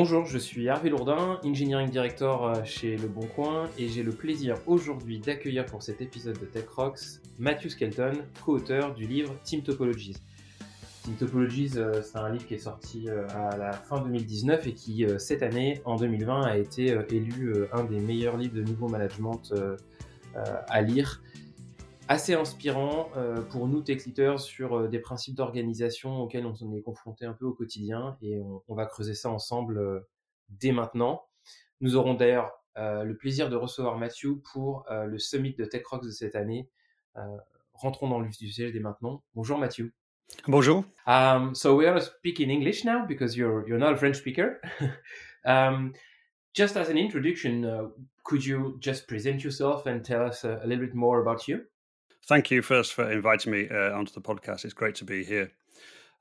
Bonjour, je suis Hervé Lourdin, Engineering Director euh, chez Le Bon Coin et j'ai le plaisir aujourd'hui d'accueillir pour cet épisode de Tech Rocks Matthew Skelton, co-auteur du livre Team Topologies. Team Topologies, euh, c'est un livre qui est sorti euh, à la fin 2019 et qui, cette année, en 2020, a été élu un des meilleurs livres de nouveau management à lire assez inspirant euh, pour nous tech leaders sur euh, des principes d'organisation auxquels on est confronté un peu au quotidien et on, va creuser ça ensemble euh, dès maintenant. Nous aurons d'ailleurs le plaisir de recevoir Mathieu pour le summit de Tech Rocks de cette année. rentrons dans le vif du sujet dès maintenant. Bonjour Mathieu. Bonjour. Um, so we are speaking English now because you're you're not a French speaker. um, just as an introduction, uh, could you just present yourself and tell us a, a little bit more about you? Thank you first for inviting me uh, onto the podcast. It's great to be here.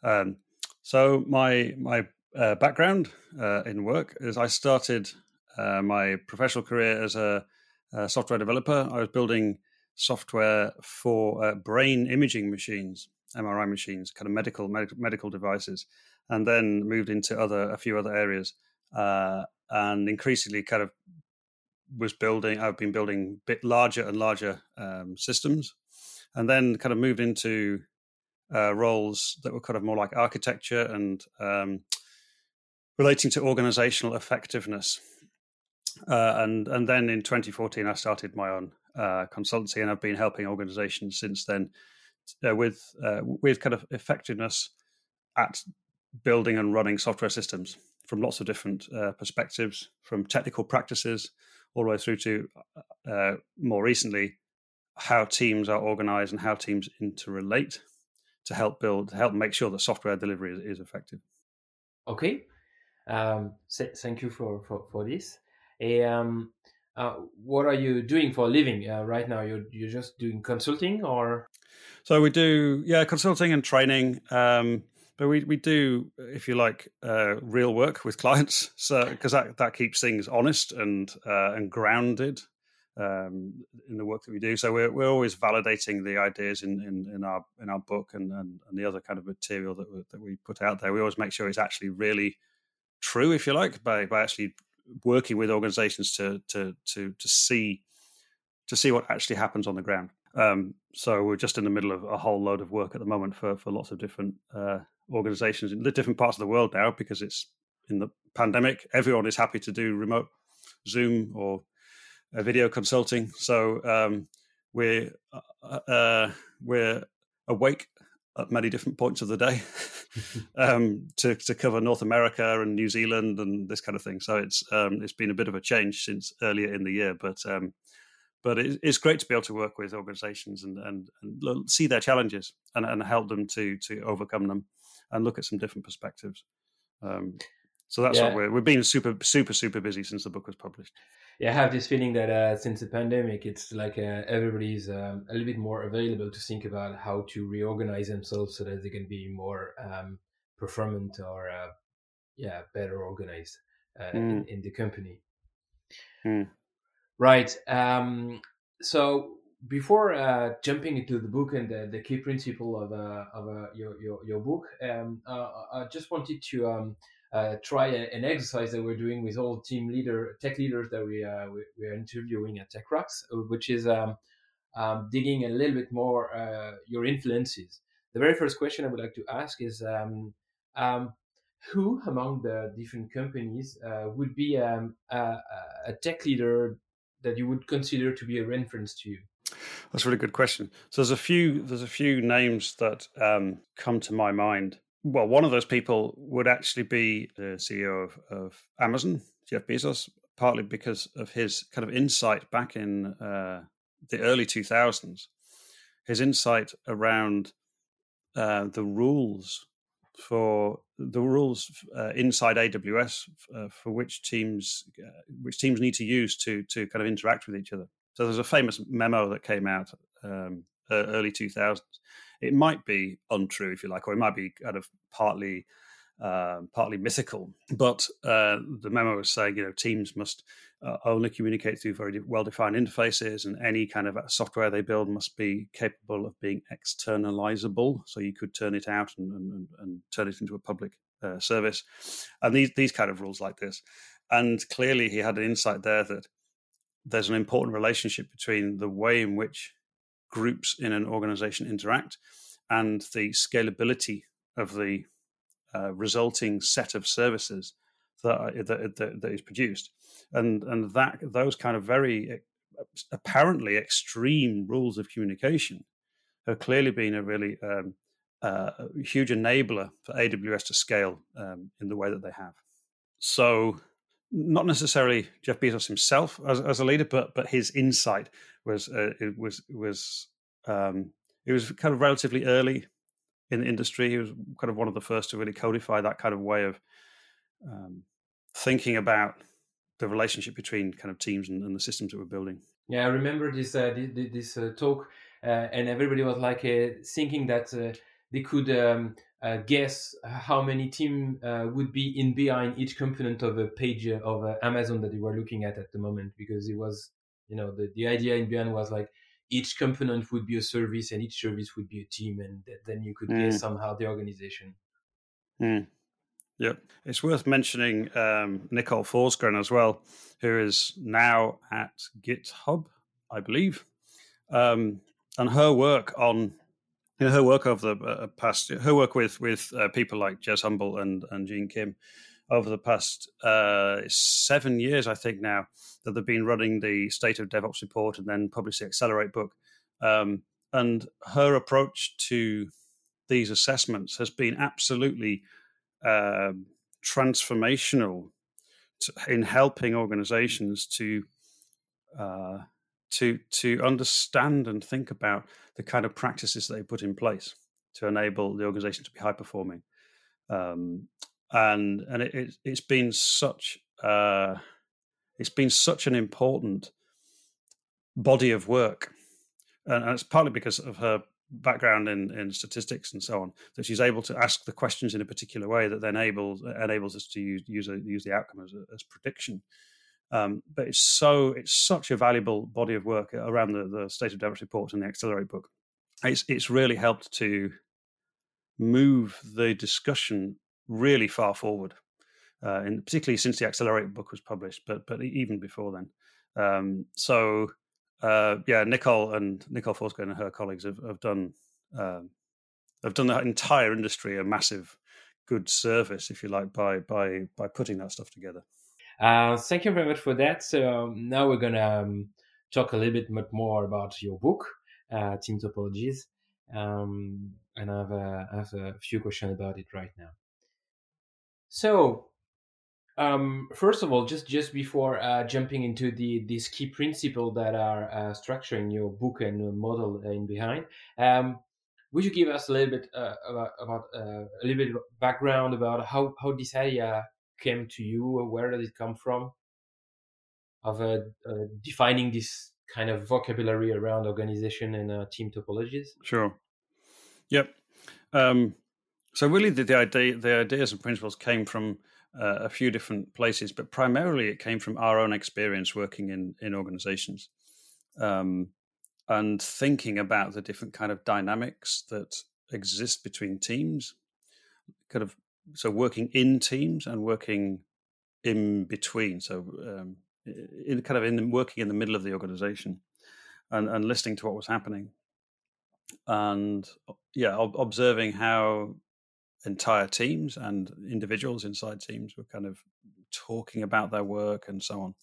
Um, so my my uh, background uh, in work is I started uh, my professional career as a, a, software developer. I was building software for uh, brain imaging machines, MRI machines, kind of medical medical, medical devices, and then moved into other a few other areas, uh, and increasingly kind of was building. I've been building bit larger and larger um, systems and then kind of moved into uh, roles that were kind of more like architecture and um, relating to organizational effectiveness. Uh, and and then in 2014, I started my own uh, consultancy, and I've been helping organizations since then uh, with uh, with kind of effectiveness at building and running software systems from lots of different uh, perspectives, from technical practices all the way through to more recently how teams are organized and how teams interrelate to help build, to help make sure that software delivery is, is effective. Okay. Um, thank you for, for, for this. Um, uh, what are you doing for a living uh, right now? You're, you're just doing consulting or? So we do, yeah, consulting and training. Um, but we, we do, if you like, uh, real work with clients. So because that, that keeps things honest and uh, and grounded um, in the work that we do. So we're, we're always validating the ideas in, in, in our in our book and, and, and, the other kind of material that we, that we put out there. We always make sure it's actually really true, if you like, by by actually working with organizations to to to to see to see what actually happens on the ground. Um, so we're just in the middle of a whole load of work at the moment for for lots of different uh, organizations in the different parts of the world now because it's in the pandemic. Everyone is happy to do remote Zoom or uh, video consulting. So um, we're uh, uh, we're awake at many different points of the day um, to to cover North America and New Zealand and this kind of thing. So it's um, it's been a bit of a change since earlier in the year, but um, but it, it's great to be able to work with organisations and, and, and see their challenges and, and help them to to overcome them and look at some different perspectives. Um, so that's yeah. what we're we've been super super super busy since the book was published yeah, I have this feeling that uh, since the pandemic, it's like uh, everybody's um, a little bit more available to think about how to reorganize themselves so that they can be more um, performant or, uh, yeah, better organized mm. in, in, the company. Mm. Right. Um, so before uh, jumping into the book and the, the key principle of, uh, of your, your, your book, um, I just wanted to um, uh, try an exercise that we're doing with all team leader tech leaders that we, uh, we, we are interviewing at Tech Rocks, uh, which is um, um, digging a little bit more your influences. The very first question I would like to ask is um, um who among the different companies uh, would be um, a, a, tech leader that you would consider to be a reference to you? That's a really good question. So there's a few there's a few names that um, come to my mind well, one of those people would actually be the CEO of, of Amazon, Jeff Bezos, partly because of his kind of insight back in uh, the early 2000s, his insight around uh, the rules for the rules uh, inside AWS uh, for which teams uh, which teams need to use to to kind of interact with each other. So there's a famous memo that came out um, early 2000s it might be untrue, if you like, or it might be kind of partly uh, partly mythical. But uh, the memo was saying, you know, teams must uh, only communicate through very well-defined interfaces, and any kind of software they build must be capable of being externalizable. So you could turn it out and, and, and turn it into a public uh, service, and these these kind of rules like this. And clearly, he had an insight there that there's an important relationship between the way in which groups in an organization interact and the scalability of the uh, resulting set of services that, that, that, that is produced, and and that those kind of very apparently extreme rules of communication have clearly been a really um, uh, huge enabler for AWS to scale um, in the way that they have. So, not necessarily Jeff Bezos himself as, as a leader, but but his insight was uh, it was was um, it was kind of relatively early in the industry. He was kind of one of the first to really codify that kind of way of um, thinking about the relationship between kind of teams and, and, the systems that we're building. Yeah, I remember this uh, this, uh, talk, uh, and everybody was like uh, thinking that uh, they could um, uh, guess how many team would be in behind each component of a page of Amazon that they were looking at at the moment, because it was, you know, the, the idea in behind was like each component would be a service and each service would be a team and then you could mm. guess somehow the organization mm. Yep. It's worth mentioning um, Nicole Forsgren as well, who is now at GitHub, I believe. Um, and her work on you know, her work over the uh, past, her work with with uh, people like Jez Humble and and Gene Kim over the past uh, seven years, I think now that they've been running the State of DevOps report and then published the Accelerate book. Um, and her approach to these assessments has been absolutely uh, transformational to, in helping organizations to uh, to to understand and think about the kind of practices that they put in place to enable the organization to be high performing. Um, and and it, it, has been such uh, it's been such an important body of work, and, and it's partly because of her background in, in statistics and so on that she's able to ask the questions in a particular way that then enables enables us to use use, a, use the outcome as, as prediction. Um, but it's so it's such a valuable body of work around the, the state of DevOps reports and the Accelerate book. It's it's really helped to move the discussion really far forward, uh, and particularly since the Accelerate book was published, but but even before then. Um, so uh, yeah, Nicole and Nicole Forsgren and her colleagues have, have done um, have done the entire industry a massive good service, if you like, by by by putting that stuff together. Uh, thank you very much for that. So um, now we're gonna um, talk a little bit more about your book, uh, Team Topologies, um, and I have, have a few questions about it right now. So um, first of all, just just before uh, jumping into the these key principles that are uh, structuring your book and model in behind, um, would you give us a little bit uh, about, about uh, a little bit of background about how how this idea came to you? Where did it come from? Of uh, uh, defining this kind of vocabulary around organization and team topologies. Sure. Yep. Um, so really, the, the idea, the ideas and principles came from uh, a few different places, but primarily it came from our own experience working in in organizations um, and thinking about the different kind of dynamics that exist between teams, kind of so working in teams and working in between. So um, in kind of in working in the middle of the organization and, and listening to what was happening and yeah observing how entire teams and individuals inside teams were kind of talking about their work and so on.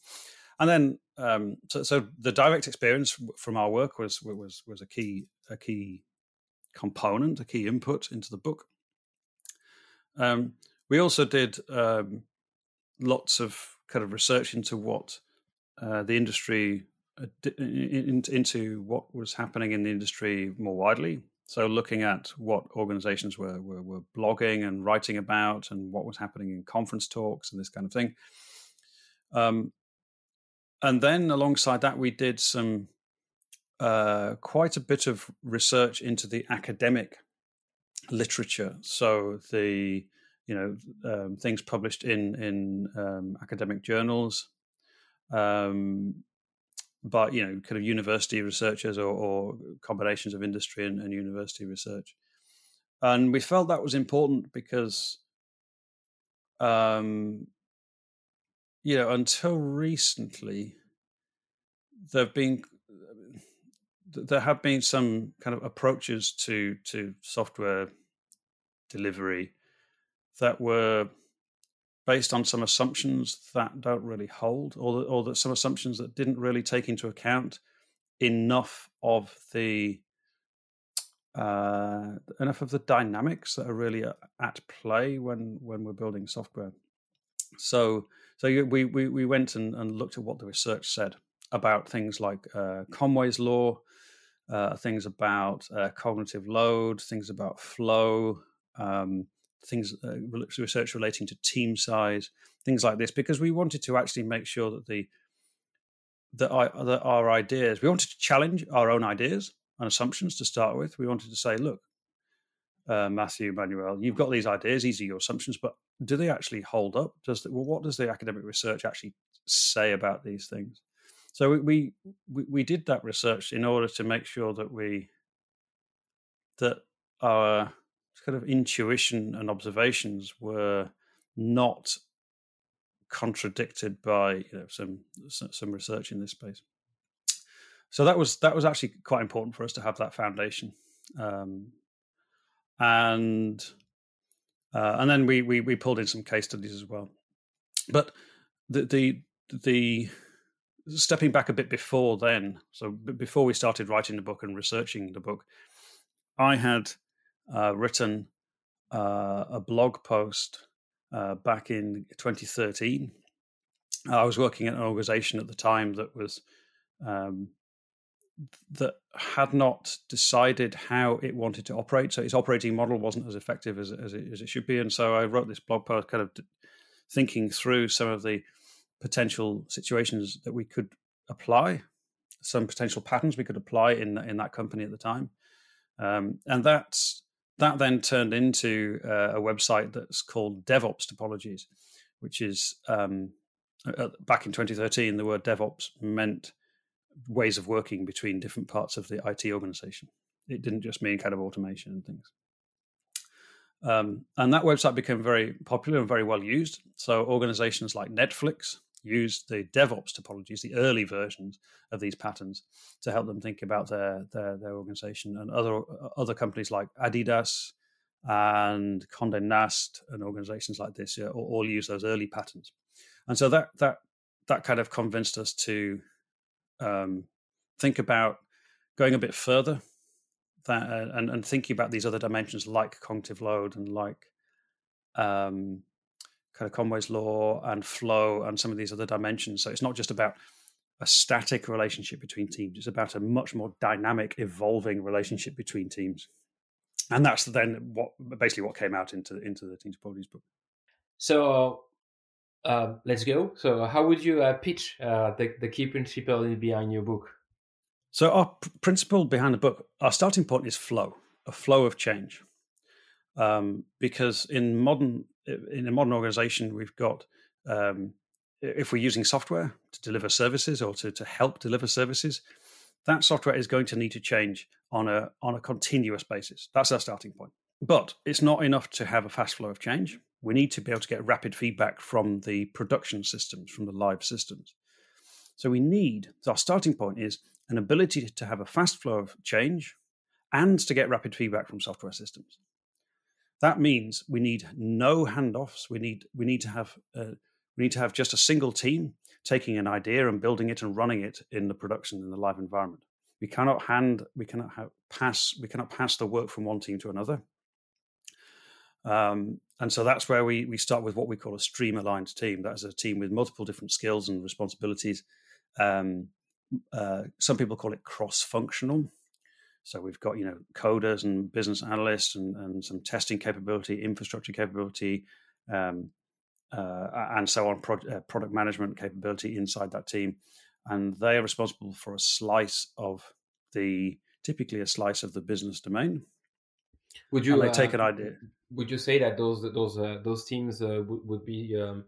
And then, um, so, so, the direct experience from our work was was was a key a key component, a key input into the book. Um, we also did um, lots of kind of research into what uh, the industry uh, into what was happening in the industry more widely. So looking at what organizations were, were, were blogging and writing about, and what was happening in conference talks and this kind of thing. Um, and then alongside that, we did some uh, quite a bit of research into the academic literature. So the you know um, things published in in um, academic journals, um, but you know kind of university researchers or, or combinations of industry and, and, university research, and we felt that was important because, um, you know, until recently, there've been there have been some kind of approaches to to software delivery that were based on some assumptions that don't really hold, or or that some assumptions that didn't really take into account enough of the uh, enough of the dynamics that are really at play when when we're building software. So so we we we went and, and looked at what the research said about things like uh, Conway's law, uh, things about uh, cognitive load, things about flow, um, things uh, research relating to team size, things like this, because we wanted to actually make sure that the that, I, that our ideas, we wanted to challenge our own ideas and assumptions to start with. We wanted to say, look, uh, Matthew, Manuel, you've got these ideas; these are your assumptions, but do they actually hold up? Does the, well, what does the academic research actually say about these things? So we, we we did that research in order to make sure that we that our kind of intuition and observations were not contradicted by you know some some research in this space. So that was that was actually quite important for us to have that foundation, um, and uh, and then we, we we pulled in some case studies as well. But the the the stepping back a bit before then, so before we started writing the book and researching the book, I had uh, written uh, a blog post uh, back in 2013. I was working at an organization at the time that was um, that had not decided how it wanted to operate. So its operating model wasn't as effective as, as, it, as it should be. And so I wrote this blog post, kind of thinking through some of the potential situations that we could apply, some potential patterns we could apply in in that company at the time, um, and that's that then turned into uh, a website that's called DevOps Topologies, which is um, back in 2013 the word DevOps meant ways of working between different parts of the IT organization. It didn't just mean kind of automation and things. Um, and that website became very popular and very well used. So organizations like Netflix used the DevOps topologies, the early versions of these patterns, to help them think about their their, their organization. And other other companies like Adidas and Condé Nast and organizations like this yeah, all, all, use those early patterns. And so that that that kind of convinced us to um, think about going a bit further that, uh, and, and thinking about these other dimensions like cognitive load and like um, kind of Conway's law and flow and some of these other dimensions. So it's not just about a static relationship between teams. It's about a much more dynamic, evolving relationship between teams. And that's then what basically what came out into into the Team Topologies book. So uh, let's go. So how would you uh, pitch uh, the, the key principle behind your book? So our principle behind the book, our starting point is flow, a flow of change. Um, because in modern in a modern organization, we've got um, if we're using software to deliver services or to, to help deliver services, that software is going to need to change on a on a continuous basis. That's our starting point. But it's not enough to have a fast flow of change. We need to be able to get rapid feedback from the production systems, from the live systems. So we need so our starting point is an ability to have a fast flow of change and to get rapid feedback from software systems. That means we need no handoffs. We need we need to have uh, we need to have just a single team taking an idea and building it and running it in the production in the live environment. We cannot hand we cannot have, pass we cannot pass the work from one team to another. Um, and so that's where we we start with what we call a stream aligned team. That is a team with multiple different skills and responsibilities. Um, uh, some people call it cross functional. So we've got you know coders and business analysts and, and some testing capability, infrastructure capability, um, uh, and so on, pro- uh, product management capability inside that team, and they are responsible for a slice of the typically a slice of the business domain. Would you they take an idea? Would you say that those those uh, those teams uh, would, would be um,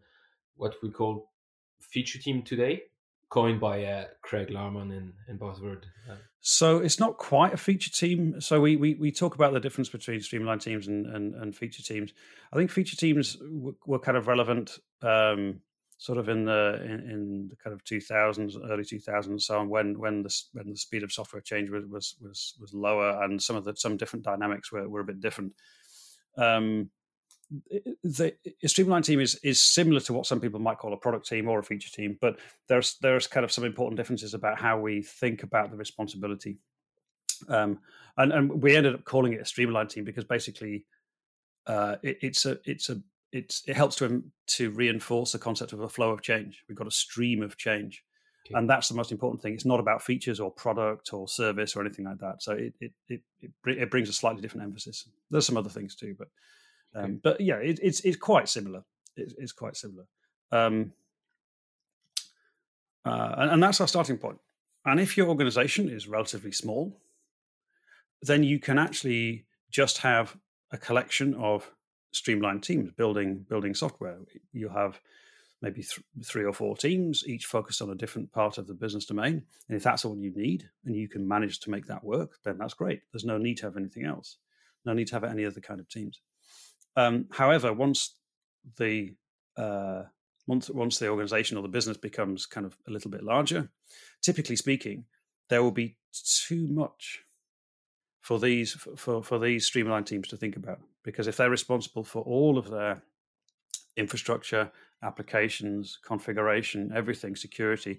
what we call feature team today, coined by uh, Craig Larman in and Bas Vodde? So it's not quite a feature team. So we, we, we talk about the difference between stream aligned teams and, and, and feature teams. I think feature teams were, kind of relevant um, sort of in the in, in, the kind of 2000s, early 2000s, so on, when when the when the speed of software change was was was, was lower, and some of the some different dynamics were, were a bit different. Um, the a stream aligned team is is similar to what some people might call a product team or a feature team, but there's there's kind of some important differences about how we think about the responsibility. Um, and and we ended up calling it a stream aligned team because basically uh, it, it's a it's a it's it helps to to reinforce the concept of a flow of change. We've got a stream of change, okay. and that's the most important thing. It's not about features or product or service or anything like that. So it it it, it, it brings a slightly different emphasis. There's some other things too, but um. But yeah, it, it's it's quite similar. It, it's quite similar, um, uh, and, and that's our starting point. And if your organization is relatively small, then you can actually just have a collection of stream aligned teams building building software. You have maybe th- three or four teams, each focused on a different part of the business domain. And if that's all you need, and you can manage to make that work, then that's great. There's no need to have anything else. No need to have any other kind of teams. Um, however, once the uh, once once the organization or the business becomes kind of a little bit larger, typically speaking, there will be too much for these for for these stream aligned teams to think about because if they're responsible for all of their infrastructure, applications, configuration, everything, security,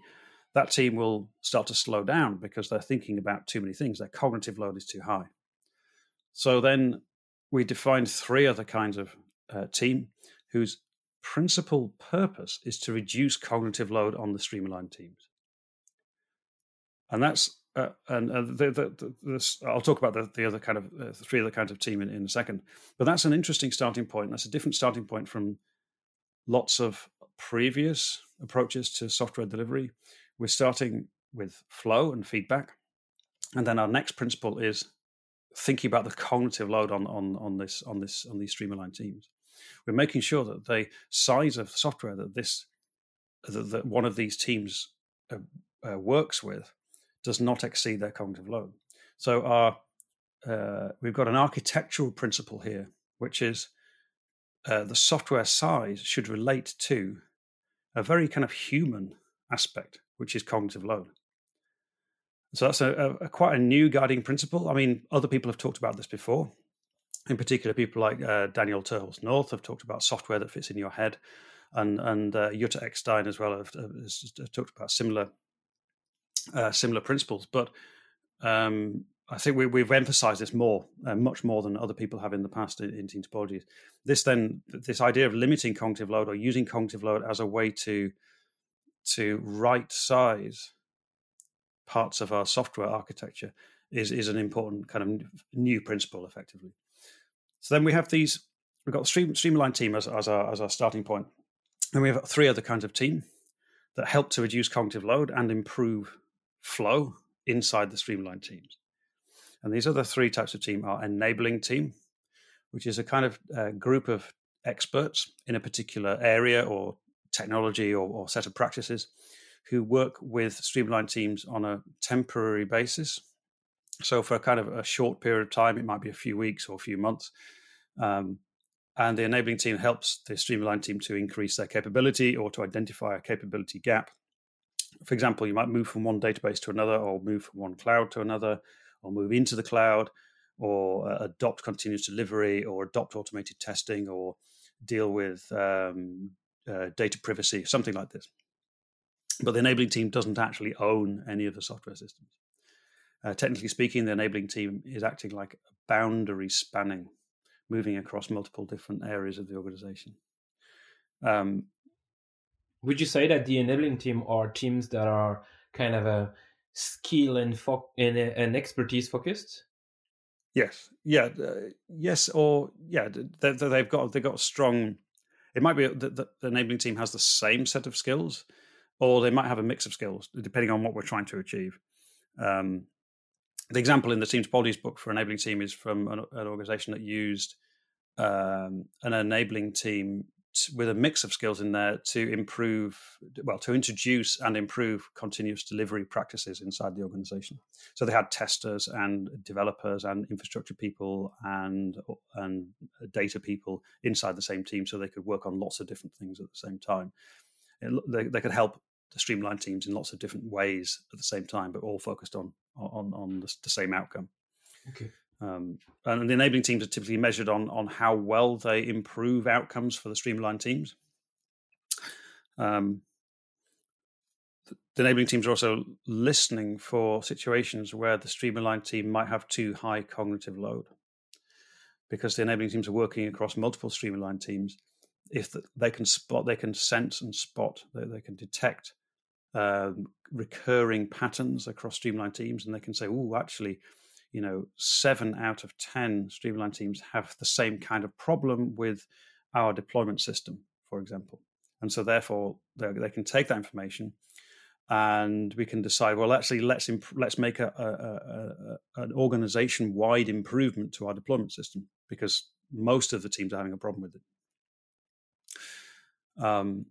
that team will start to slow down because they're thinking about too many things. Their cognitive load is too high. So then we defined three other kinds of uh, team whose principal purpose is to reduce cognitive load on the stream aligned teams. And that's uh, and uh, the, the, this, I'll talk about the, the other kind of uh, three other kinds of team in, in a second. But that's an interesting starting point. That's a different starting point from lots of previous approaches to software delivery. We're starting with flow and feedback, and then our next principle is thinking about the cognitive load on on on this on this on these stream aligned teams. We're making sure that the size of software that this that, that one of these teams uh, uh, works with does not exceed their cognitive load. So our uh, we've got an architectural principle here, which is uh, the software size should relate to a very kind of human aspect, which is cognitive load. So that's a, a, quite a new guiding principle. I mean, other people have talked about this before. In particular, people like uh, Daniel Terhorst North have talked about software that fits in your head, and and uh, Jutta Eckstein as well have, have talked about similar uh, similar principles. But um, I think we, have emphasized this more, uh, much more than other people have in the past in, in team topologies. This then, this idea of limiting cognitive load or using cognitive load as a way to to right size parts of our software architecture is is an important kind of new principle, effectively. So then we have these. We've got the stream, streamline team as, as our as our starting point, and we have three other kinds of team that help to reduce cognitive load and improve flow inside the stream aligned teams. And these other three types of team are enabling team, which is a kind of uh, group of experts in a particular area or technology or, or set of practices who work with stream aligned teams on a temporary basis. So, for a kind of a short period of time, it might be a few weeks or a few months. Um, and the enabling team helps the stream aligned team to increase their capability or to identify a capability gap. For example, you might move from one database to another, or move from one cloud to another, or move into the cloud, or uh, adopt continuous delivery, or adopt automated testing, or deal with um, uh, data privacy, something like this. But the enabling team doesn't actually own any of the software systems. Uh, technically speaking, the enabling team is acting like a boundary spanning, moving across multiple different areas of the organization. Um, Would you say that the enabling team are teams that are kind of a skill and fo- and, and expertise focused? Yes, yeah, uh, yes, or yeah, they, have got they've got strong. It might be that the enabling team has the same set of skills, or they might have a mix of skills depending on what we're trying to achieve. Um, the example in the Team Topologies book for enabling team is from an, an organization that used um, an enabling team with a mix of skills in there to improve, well, to introduce and improve continuous delivery practices inside the organization. So they had testers and developers and infrastructure people and and data people inside the same team, so they could work on lots of different things at the same time. It, they, they could help the stream aligned teams in lots of different ways at the same time, but all focused on on on the, the same outcome. Okay. Um, and the enabling teams are typically measured on on how well they improve outcomes for the stream aligned teams. Um, the enabling teams are also listening for situations where the stream aligned team might have too high cognitive load, because the enabling teams are working across multiple stream aligned teams. If they can spot, they can sense and spot, they, they can detect um, recurring patterns across stream aligned teams, and they can say, "Oh, actually." you know, seven out of 10 Stream aligned teams have the same kind of problem with our deployment system, for example. And so, therefore, they can take that information and we can decide, well, actually, let's imp- let's make a, a, a, an organization wide improvement to our deployment system because most of the teams are having a problem with it. Um,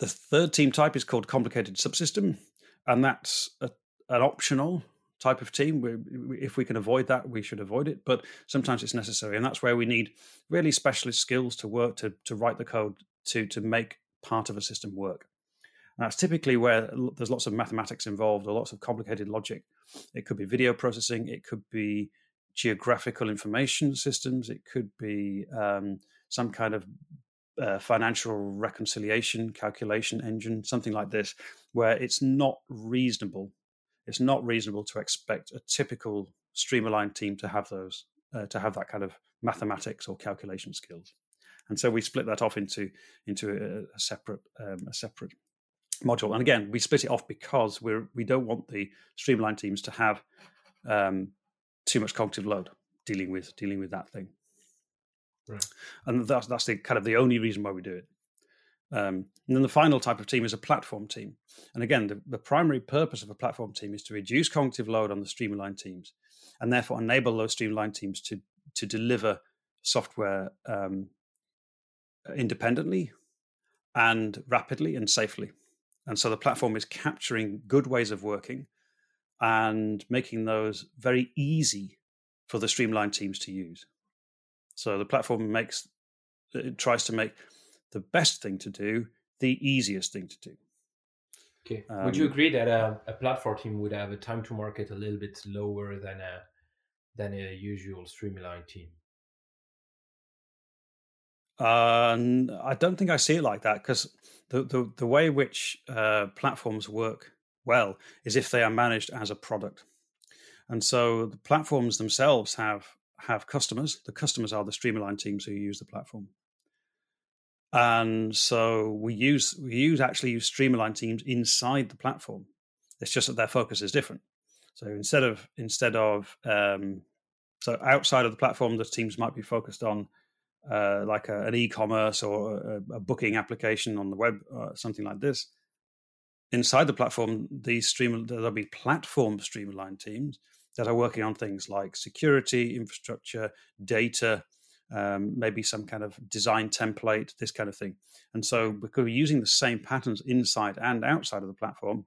the third team type is called complicated subsystem, and that's a, an optional type of team. We, if we can avoid that, we should avoid it. But sometimes it's necessary, and that's where we need really specialist skills to work to to write the code to to make part of a system work. And that's typically where there's lots of mathematics involved or lots of complicated logic. It could be video processing. It could be geographical information systems. It could be um, some kind of financial reconciliation calculation engine, something like this, where it's not reasonable it's not reasonable to expect a typical stream aligned team to have those uh, to have that kind of mathematics or calculation skills. And so we split that off into into a, a separate um, a separate module. And again we split it off because we're we don't want the stream aligned teams to have um, too much cognitive load dealing with dealing with that thing right and that's that's the kind of the only reason why we do it um, and then the final type of team is a platform team. And again, the, the, primary purpose of a platform team is to reduce cognitive load on the stream aligned teams and therefore enable those stream aligned teams to, to deliver software um, independently and rapidly and safely. And so the platform is capturing good ways of working and making those very easy for the stream aligned teams to use. So the platform makes it tries to make the best thing to do, the easiest thing to do. Okay. Um, would you um, agree that a, a, platform team would have a time to market a little bit lower than a than a usual stream aligned team? Uh, I don't think I see it like that because the, the, the way which uh, platforms work well is if they are managed as a product, and so the platforms themselves have have customers. The customers are the stream aligned teams who use the platform. And so we use we use actually use stream aligned teams inside the platform. It's just that their focus is different. So instead of instead of um, so outside of the platform the teams might be focused on uh, like a, an e-commerce or a, a, booking application on the web or something like this. Inside the platform these stream there'll be platform stream aligned teams that are working on things like security infrastructure data um, maybe some kind of design template, this kind of thing. And so, because we're using the same patterns inside and outside of the platform,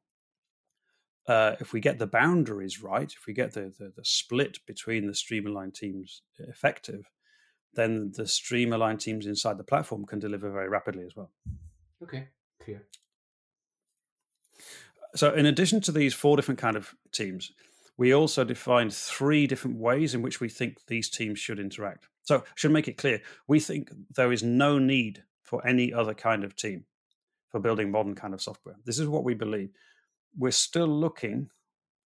uh, if we get the boundaries right, if we get the, the, the split between the stream aligned teams effective, then the stream aligned teams inside the platform can deliver very rapidly as well. Okay, clear. So, in addition to these four different kind of teams, we also defined three different ways in which we think these teams should interact. So, I should make it clear we think there is no need for any other kind of team for building modern kind of software. This is what we believe. We're still looking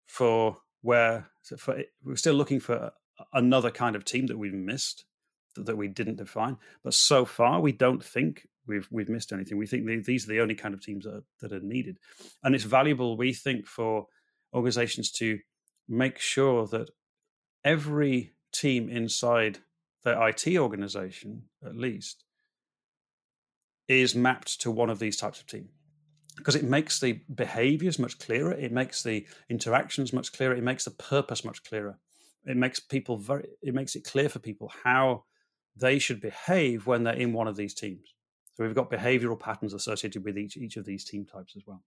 for where for, we're still looking for another kind of team that we've missed that, we didn't define. But so far, we don't think we've we've missed anything. We think these are the only kind of teams that are, that are needed, and it's valuable. We think for organizations to make sure that every team inside their IT organization, at least, is mapped to one of these types of team. because it makes the behaviors much clearer, it makes the interactions much clearer, it makes the purpose much clearer. It makes people very it makes it clear for people how they should behave when they're in one of these teams. So we've got behavioral patterns associated with each each of these team types as well.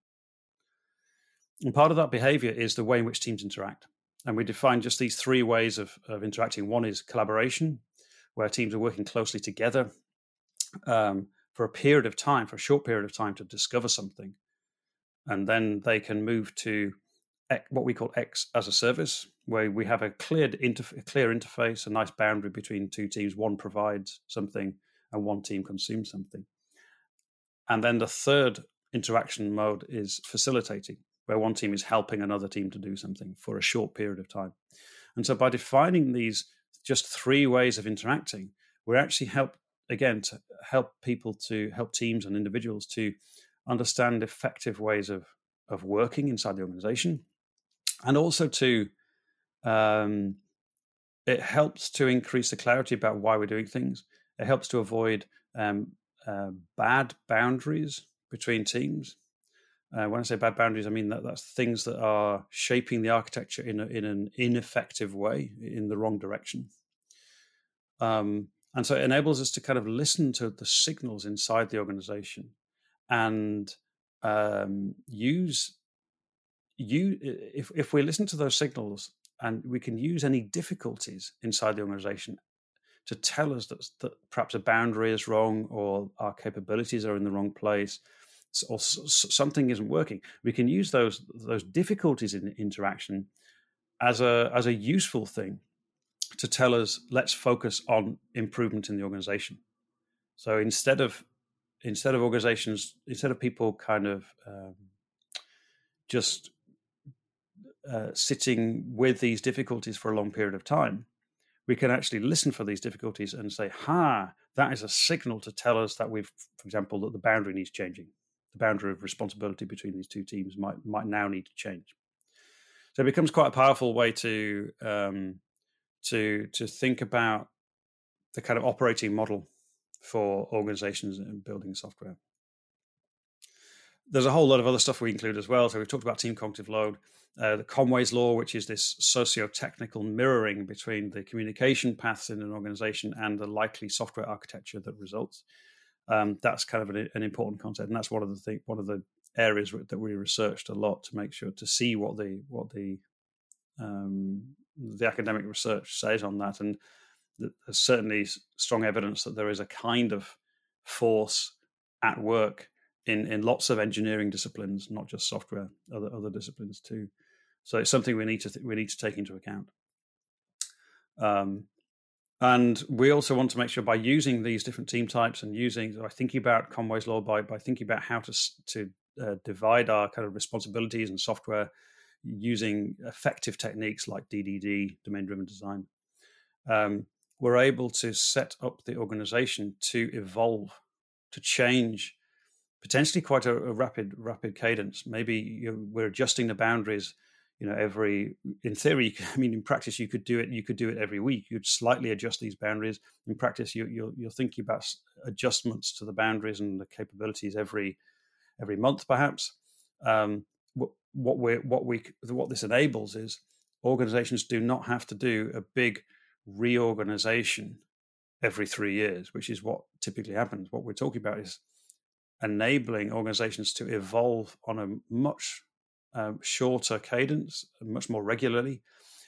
And part of that behavior is the way in which teams interact. And we define just these three ways of, of interacting. One is collaboration, where teams are working closely together um, for a period of time, for a short period of time to discover something. And then they can move to what we call X as a service, where we have a clear, interf- a clear interface, a nice boundary between two teams. One provides something and one team consumes something. And then the third interaction mode is facilitating, where one team is helping another team to do something for a short period of time. And so by defining these just three ways of interacting, we're actually help again to help people to help teams and individuals to understand effective ways of of working inside the organization. And also to um, it helps to increase the clarity about why we're doing things. It helps to avoid um, uh, bad boundaries between teams uh, when I say bad boundaries, I mean that that's things that are shaping the architecture in a, in an ineffective way, in the wrong direction. Um, and so it enables us to kind of listen to the signals inside the organization and um, use you if if we listen to those signals and we can use any difficulties inside the organization to tell us that, that perhaps a boundary is wrong or our capabilities are in the wrong place or something isn't working, we can use those those difficulties in interaction as a as a useful thing to tell us let's focus on improvement in the organization. So instead of instead of organizations instead of people kind of um, just uh, sitting with these difficulties for a long period of time, we can actually listen for these difficulties and say, "Ha, that is a signal to tell us that we've, for example, that the boundary needs changing." The boundary of responsibility between these two teams might might now need to change. So it becomes quite a powerful way to um, to to think about the kind of operating model for organizations and building software. There's a whole lot of other stuff we include as well. So we've talked about team cognitive load, uh, the Conway's law, which is this socio-technical mirroring between the communication paths in an organization and the likely software architecture that results um, that's kind of an, an, important concept, and that's one of the thing, one of the areas that we researched a lot to make sure to see what the what the um, the academic research says on that, and there's certainly strong evidence that there is a kind of force at work in in lots of engineering disciplines, not just software, other other disciplines too. So it's something we need to th- we need to take into account. Um, and we also want to make sure by using these different team types and using, by thinking about Conway's law, by, by thinking about how to, to uh, divide our kind of responsibilities and software using effective techniques like DDD, domain driven design, um, we're able to set up the organization to evolve, to change potentially quite a, a rapid, rapid cadence. Maybe we're adjusting the boundaries you know every in theory i mean in practice you could do it you could do it every week. You'd slightly adjust these boundaries. In practice you, you're, you're thinking about adjustments to the boundaries and the capabilities every every month perhaps. Um, what, what we what we what this enables is organizations do not have to do a big reorganization every three years which is what typically happens. What we're talking about is enabling organizations to evolve on a much um, shorter cadence, much more regularly,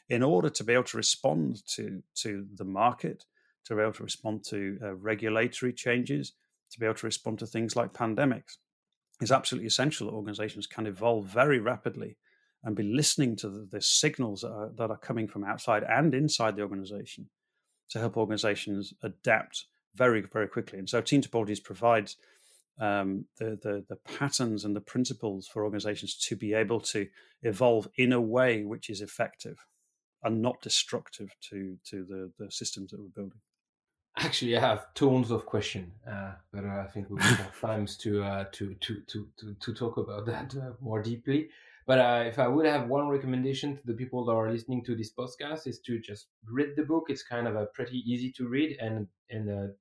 in order to be able to respond to to the market, to be able to respond to uh, regulatory changes, to be able to respond to things like pandemics. Is absolutely essential that organizations can evolve very rapidly and be listening to the, the signals that are, that are coming from outside and inside the organization to help organizations adapt very, very quickly. And so Team Topologies provides um, the, the, the patterns and the principles for organizations to be able to evolve in a way which is effective and not destructive to to the, the systems that we're building. Actually, I have tons of questions, uh, but I think we will have times to, uh, to, to to to to talk about that uh, more deeply. But uh, if I would have one recommendation to the people that are listening to this podcast, is to just read the book. It's kind of a pretty easy to read and and uh,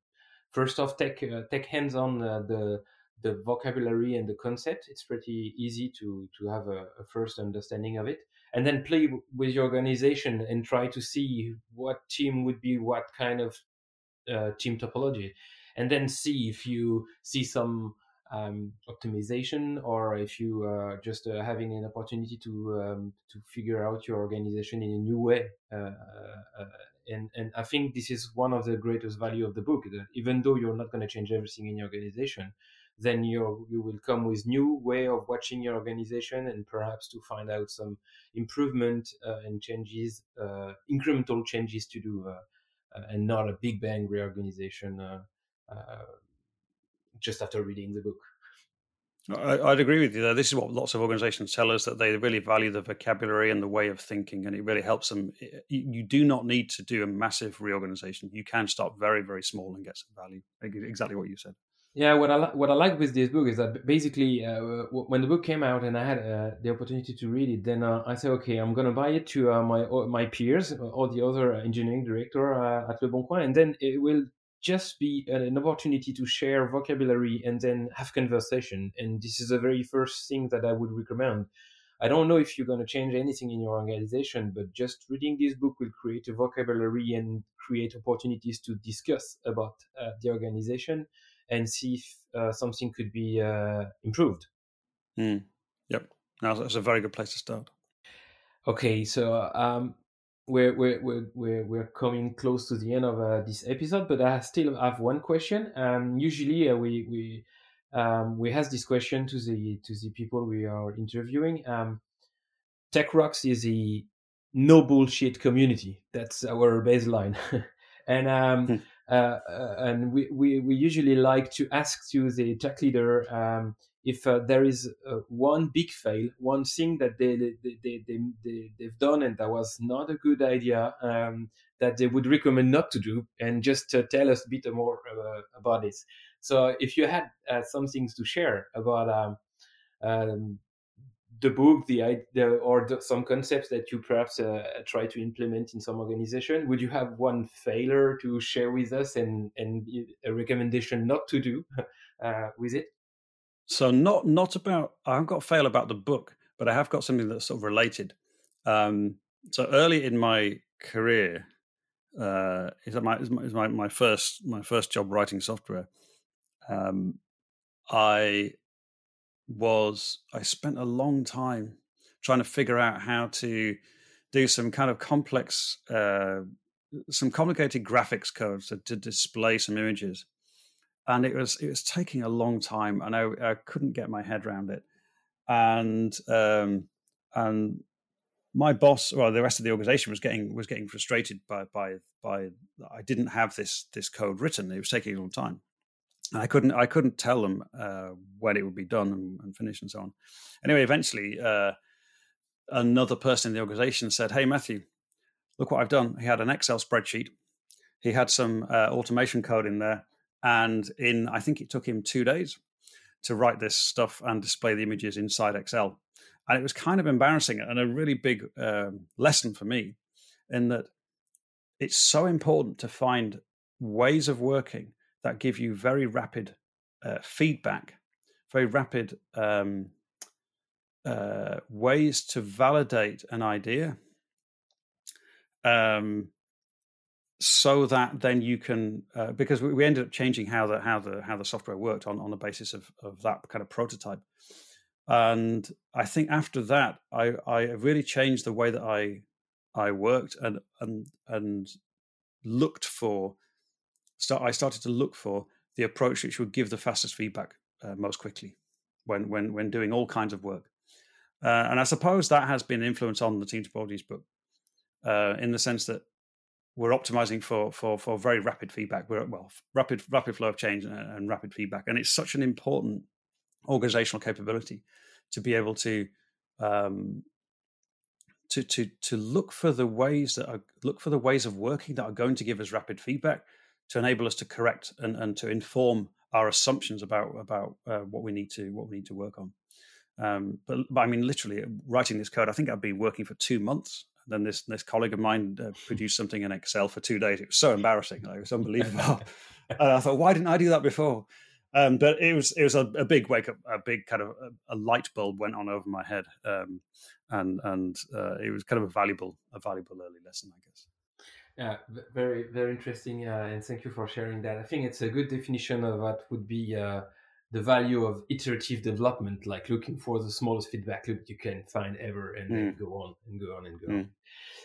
first off take uh, take hands on uh, the the vocabulary and the concept. It's pretty easy to to have a, a first understanding of it, and then play with your organization and try to see what team would be what kind of uh, team topology, and then see if you see some um, optimization or if you are just uh, having an opportunity to um, to figure out your organization in a new way. Uh, uh, and and I think this is one of the greatest value of the book. That even though you're not going to change everything in your organization, then you you will come with new way of watching your organization and perhaps to find out some improvement uh, and changes, uh, incremental changes to do, uh, and not a big bang reorganization just after reading the book. I, would agree with you. There, this is what lots of organizations tell us that they really value the vocabulary and the way of thinking, and it really helps them. You do not need to do a massive reorganization. You can start very, very small and get some value. Exactly what you said. Yeah, what I what I like with this book is that basically uh, when the book came out and I had uh, the opportunity to read it, then uh, I said, okay, I'm gonna buy it to uh, my my peers or the other engineering director uh, at Le Bon Coin, and then it will just be an opportunity to share vocabulary and then have conversation. And this is the very first thing that I would recommend. I don't know if you're going to change anything in your organization, but just reading this book will create a vocabulary and create opportunities to discuss about uh, the organization and see if uh, something could be uh, improved. Mm. Yep, that's a very good place to start. Okay, so um, we're we're we're we're, we're coming close to the end of uh, this episode, but I still have one question. Um, usually uh, we we um, we ask this question to the to the people we are interviewing. Um, Tech Rocks is a no bullshit community. That's our baseline, and um, hmm. uh, uh, and we, we we usually like to ask to the tech leader um, if uh, there is uh, one big fail, one thing that they, they, they, they, they, they've done and that was not a good idea, um, that they would recommend not to do, and just uh, tell us a bit more uh, about this. So if you had uh, some things to share about um, um, the book, the, the or the, some concepts that you perhaps uh, try to implement in some organization, would you have one failure to share with us and, and a recommendation not to do with it? So not not about I haven't got a fail about the book, but I have got something that's sort of related. Um, so early in my career, uh, is my is my, my first my first job writing software. Um, I was I spent a long time trying to figure out how to do some kind of complex, uh, some complicated graphics codes to, to display some images and it was it was taking a long time, and I, I couldn't get my head around it. And um, and my boss, well, the rest of the organization was getting was getting frustrated by by by I didn't have this this code written. It was taking a long time, and I couldn't I couldn't tell them uh, when it would be done and, and finished and so on. Anyway, eventually, uh, another person in the organization said, "Hey, Matthew, look what I've done." He had an Excel spreadsheet. He had some uh, automation code in there and in, I think it took him two days to write this stuff and display the images inside Excel. And it was kind of embarrassing and a really big um, lesson for me in that it's so important to find ways of working that give you very rapid uh, feedback, very rapid um, uh, ways to validate an idea. Um, so that then you can uh, because we, we, ended up changing how the how the how the software worked on on the basis of of that kind of prototype. And i think after that i i really changed the way that i i worked and and and looked for start i started to look for the approach which would give the fastest feedback uh, most quickly when when when doing all kinds of work. Uh, and i suppose that has been an influence on the team topologies book uh, in the sense that we're optimizing for for for very rapid feedback. We're well rapid rapid flow of change and, and rapid feedback, and it's such an important organizational capability to be able to um, to to to look for the ways that are look for the ways of working that are going to give us rapid feedback to enable us to correct and, and to inform our assumptions about about uh, what we need to what we need to work on. Um, but, but, I mean, literally writing this code, I think I've been working for two months then this this colleague of mine uh, produced something in Excel for two days. It was so embarrassing. Like, it was unbelievable. and I thought, why didn't I do that before? Um, but it was it was a, a, big wake up, a big kind of a, a, light bulb went on over my head, um, and and uh, it was kind of a valuable a valuable early lesson, I guess. Yeah, very very interesting, uh, and thank you for sharing that. I think it's a good definition of what would be uh, the value of iterative development, like looking for the smallest feedback loop you can find ever, and mm. then go on and go on and go mm. on.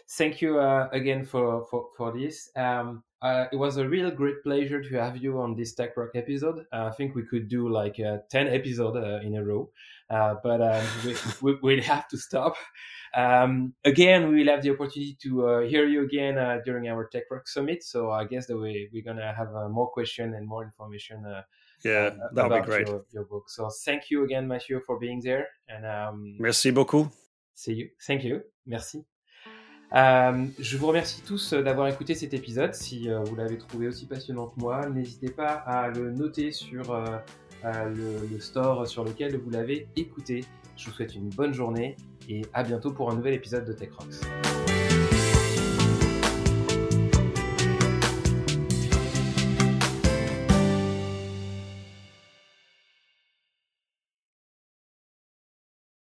Thank you uh, again for for for this. Um, uh, it was a real great pleasure to have you on this Tech Rock episode. Uh, I think we could do like uh, 10 episodes uh, in a row, uh, but um, we, we, will have to stop. Um, again, we will have the opportunity to uh, hear you again during our Tech Rock Summit. So I guess that we, we're going to have more questions and more information. Yeah, that would be great. Your, your, book. So thank you again, Mathieu, for being there. And um, Merci beaucoup. See you. Thank you. Merci. Euh, je vous remercie tous euh, d'avoir écouté cet épisode. Si euh, vous l'avez trouvé aussi passionnant que moi, n'hésitez pas à le noter sur le, le, store sur lequel vous l'avez écouté. Je vous souhaite une bonne journée et à bientôt pour un nouvel épisode de Tech Rocks.